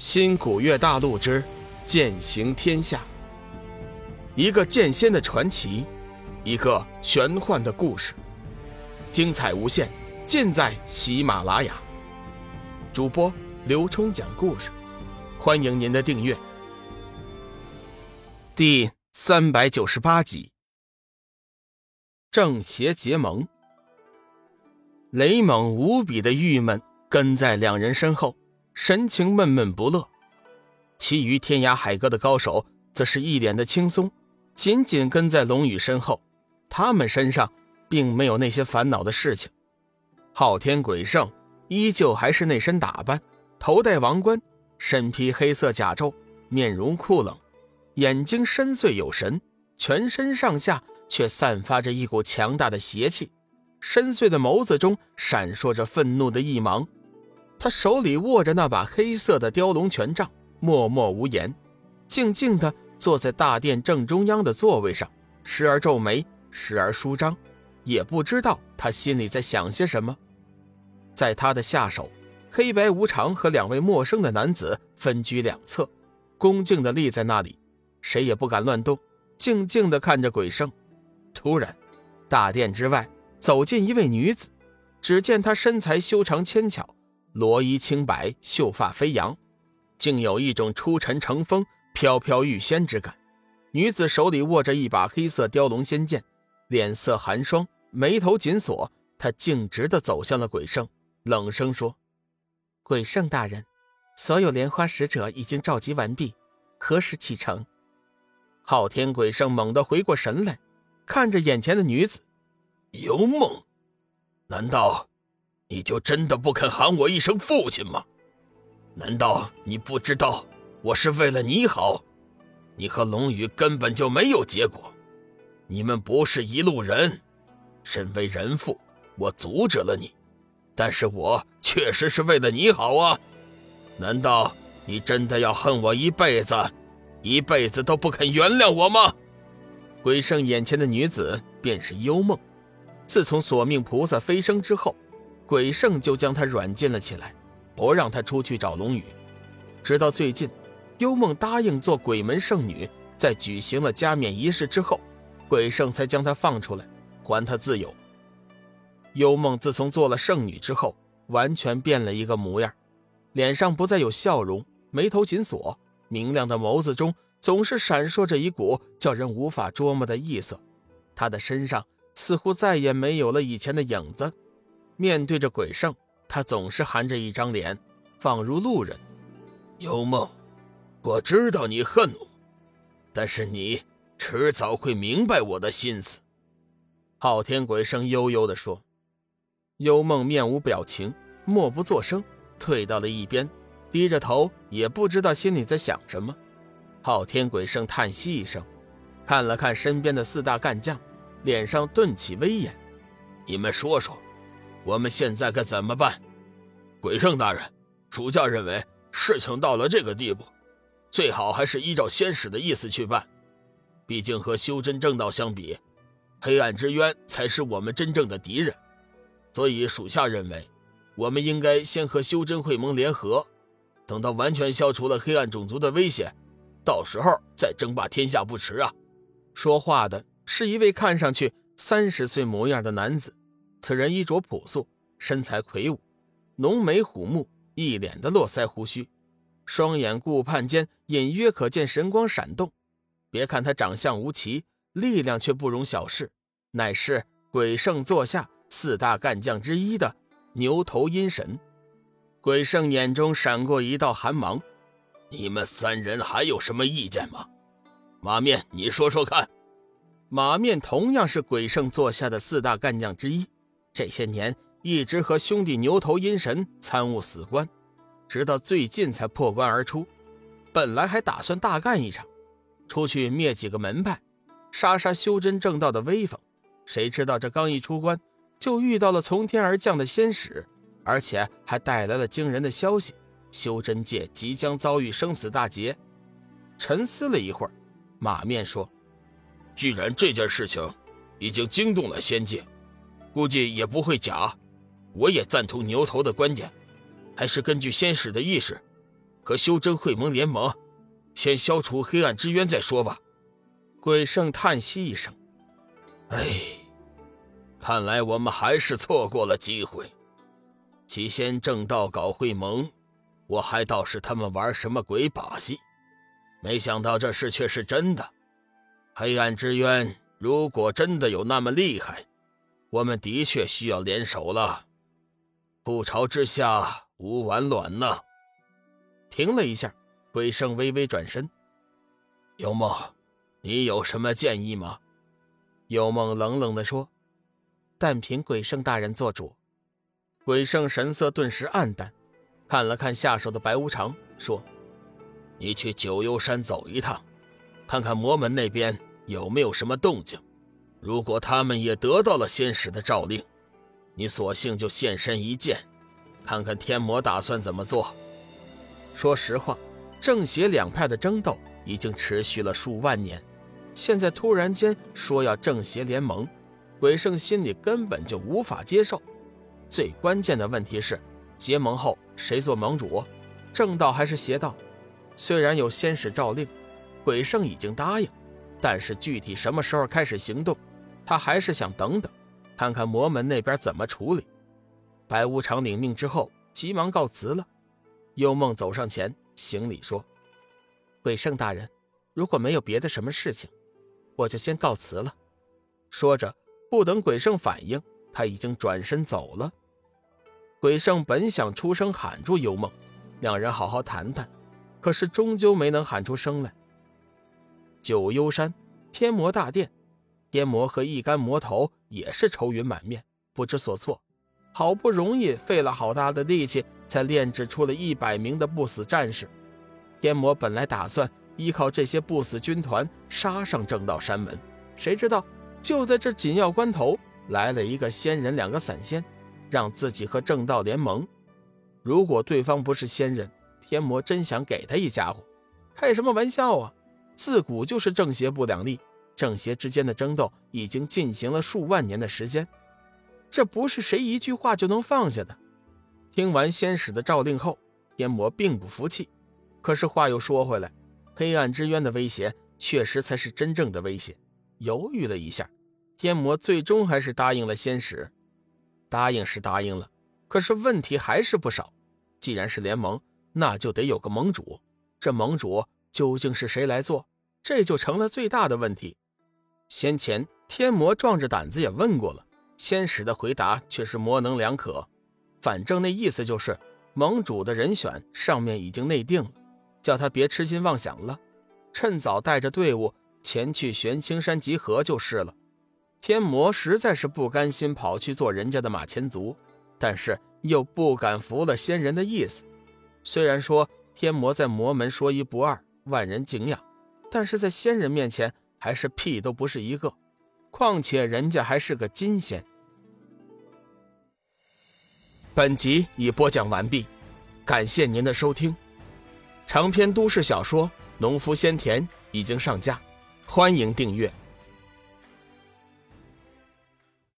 新古月大陆之剑行天下，一个剑仙的传奇，一个玄幻的故事，精彩无限，尽在喜马拉雅。主播刘冲讲故事，欢迎您的订阅。第三百九十八集，正邪结盟。雷猛无比的郁闷，跟在两人身后。神情闷闷不乐，其余天涯海阁的高手则是一脸的轻松，紧紧跟在龙宇身后。他们身上并没有那些烦恼的事情。昊天鬼圣依旧还是那身打扮，头戴王冠，身披黑色甲胄，面容酷冷，眼睛深邃有神，全身上下却散发着一股强大的邪气，深邃的眸子中闪烁着愤怒的一芒。他手里握着那把黑色的雕龙权杖，默默无言，静静地坐在大殿正中央的座位上，时而皱眉，时而舒张，也不知道他心里在想些什么。在他的下手，黑白无常和两位陌生的男子分居两侧，恭敬地立在那里，谁也不敢乱动，静静地看着鬼圣。突然，大殿之外走进一位女子，只见她身材修长纤巧。罗衣清白，秀发飞扬，竟有一种出尘成风、飘飘欲仙之感。女子手里握着一把黑色雕龙仙剑，脸色寒霜，眉头紧锁。她径直地走向了鬼圣，冷声说：“鬼圣大人，所有莲花使者已经召集完毕，何时启程？”昊天鬼圣猛地回过神来，看着眼前的女子，幽梦，难道？你就真的不肯喊我一声父亲吗？难道你不知道我是为了你好？你和龙宇根本就没有结果，你们不是一路人。身为人父，我阻止了你，但是我确实是为了你好啊！难道你真的要恨我一辈子，一辈子都不肯原谅我吗？鬼圣眼前的女子便是幽梦，自从索命菩萨飞升之后。鬼圣就将他软禁了起来，不让他出去找龙宇。直到最近，幽梦答应做鬼门圣女，在举行了加冕仪式之后，鬼圣才将他放出来，还他自由。幽梦自从做了圣女之后，完全变了一个模样，脸上不再有笑容，眉头紧锁，明亮的眸子中总是闪烁着一股叫人无法捉摸的异色。她的身上似乎再也没有了以前的影子。面对着鬼圣，他总是含着一张脸，仿如路人。幽梦，我知道你恨我，但是你迟早会明白我的心思。昊天鬼圣悠悠地说。幽梦面无表情，默不作声，退到了一边，低着头，也不知道心里在想什么。昊天鬼圣叹息一声，看了看身边的四大干将，脸上顿起威严：“你们说说。”我们现在该怎么办？鬼圣大人，主教认为事情到了这个地步，最好还是依照仙使的意思去办。毕竟和修真正道相比，黑暗之渊才是我们真正的敌人。所以属下认为，我们应该先和修真会盟联合，等到完全消除了黑暗种族的威胁，到时候再争霸天下不迟啊！说话的是一位看上去三十岁模样的男子。此人衣着朴素，身材魁梧，浓眉虎目，一脸的络腮胡须，双眼顾盼间隐约可见神光闪动。别看他长相无奇，力量却不容小视，乃是鬼圣座下四大干将之一的牛头阴神。鬼圣眼中闪过一道寒芒：“你们三人还有什么意见吗？”马面，你说说看。马面同样是鬼圣座下的四大干将之一。这些年一直和兄弟牛头阴神参悟死关，直到最近才破关而出。本来还打算大干一场，出去灭几个门派，杀杀修真正道的威风。谁知道这刚一出关，就遇到了从天而降的仙使，而且还带来了惊人的消息：修真界即将遭遇生死大劫。沉思了一会儿，马面说：“既然这件事情已经惊动了仙界。”估计也不会假，我也赞同牛头的观点，还是根据先使的意识，和修真会盟联盟，先消除黑暗之渊再说吧。鬼圣叹息一声：“哎，看来我们还是错过了机会。起先正道搞会盟，我还倒是他们玩什么鬼把戏，没想到这事却是真的。黑暗之渊如果真的有那么厉害，我们的确需要联手了。覆巢之下无完卵呐！”停了一下，鬼圣微微转身：“幽梦。”你有什么建议吗？幽梦冷冷地说：“但凭鬼圣大人做主。”鬼圣神色顿时黯淡，看了看下手的白无常，说：“你去九幽山走一趟，看看魔门那边有没有什么动静。如果他们也得到了仙使的诏令，你索性就现身一见，看看天魔打算怎么做。”说实话，正邪两派的争斗已经持续了数万年。现在突然间说要正邪联盟，鬼圣心里根本就无法接受。最关键的问题是，结盟后谁做盟主，正道还是邪道？虽然有仙使诏令，鬼圣已经答应，但是具体什么时候开始行动，他还是想等等，看看魔门那边怎么处理。白无常领命之后，急忙告辞了。幽梦走上前行礼说：“鬼圣大人，如果没有别的什么事情。”我就先告辞了。说着，不等鬼圣反应，他已经转身走了。鬼圣本想出声喊住幽梦，两人好好谈谈，可是终究没能喊出声来。九幽山天魔大殿，天魔和一干魔头也是愁云满面，不知所措。好不容易费了好大的力气，才炼制出了一百名的不死战士。天魔本来打算。依靠这些不死军团杀上正道山门，谁知道就在这紧要关头，来了一个仙人，两个散仙，让自己和正道联盟。如果对方不是仙人，天魔真想给他一家伙。开什么玩笑啊！自古就是正邪不两立，正邪之间的争斗已经进行了数万年的时间，这不是谁一句话就能放下的。听完仙使的诏令后，天魔并不服气，可是话又说回来。黑暗之渊的威胁确实才是真正的威胁。犹豫了一下，天魔最终还是答应了仙使。答应是答应了，可是问题还是不少。既然是联盟，那就得有个盟主。这盟主究竟是谁来做？这就成了最大的问题。先前天魔壮着胆子也问过了，仙使的回答却是模棱两可。反正那意思就是，盟主的人选上面已经内定了。叫他别痴心妄想了，趁早带着队伍前去玄青山集合就是了。天魔实在是不甘心跑去做人家的马前卒，但是又不敢服了仙人的意思。虽然说天魔在魔门说一不二，万人敬仰，但是在仙人面前还是屁都不是一个。况且人家还是个金仙。本集已播讲完毕，感谢您的收听。长篇都市小说《农夫先田》已经上架，欢迎订阅。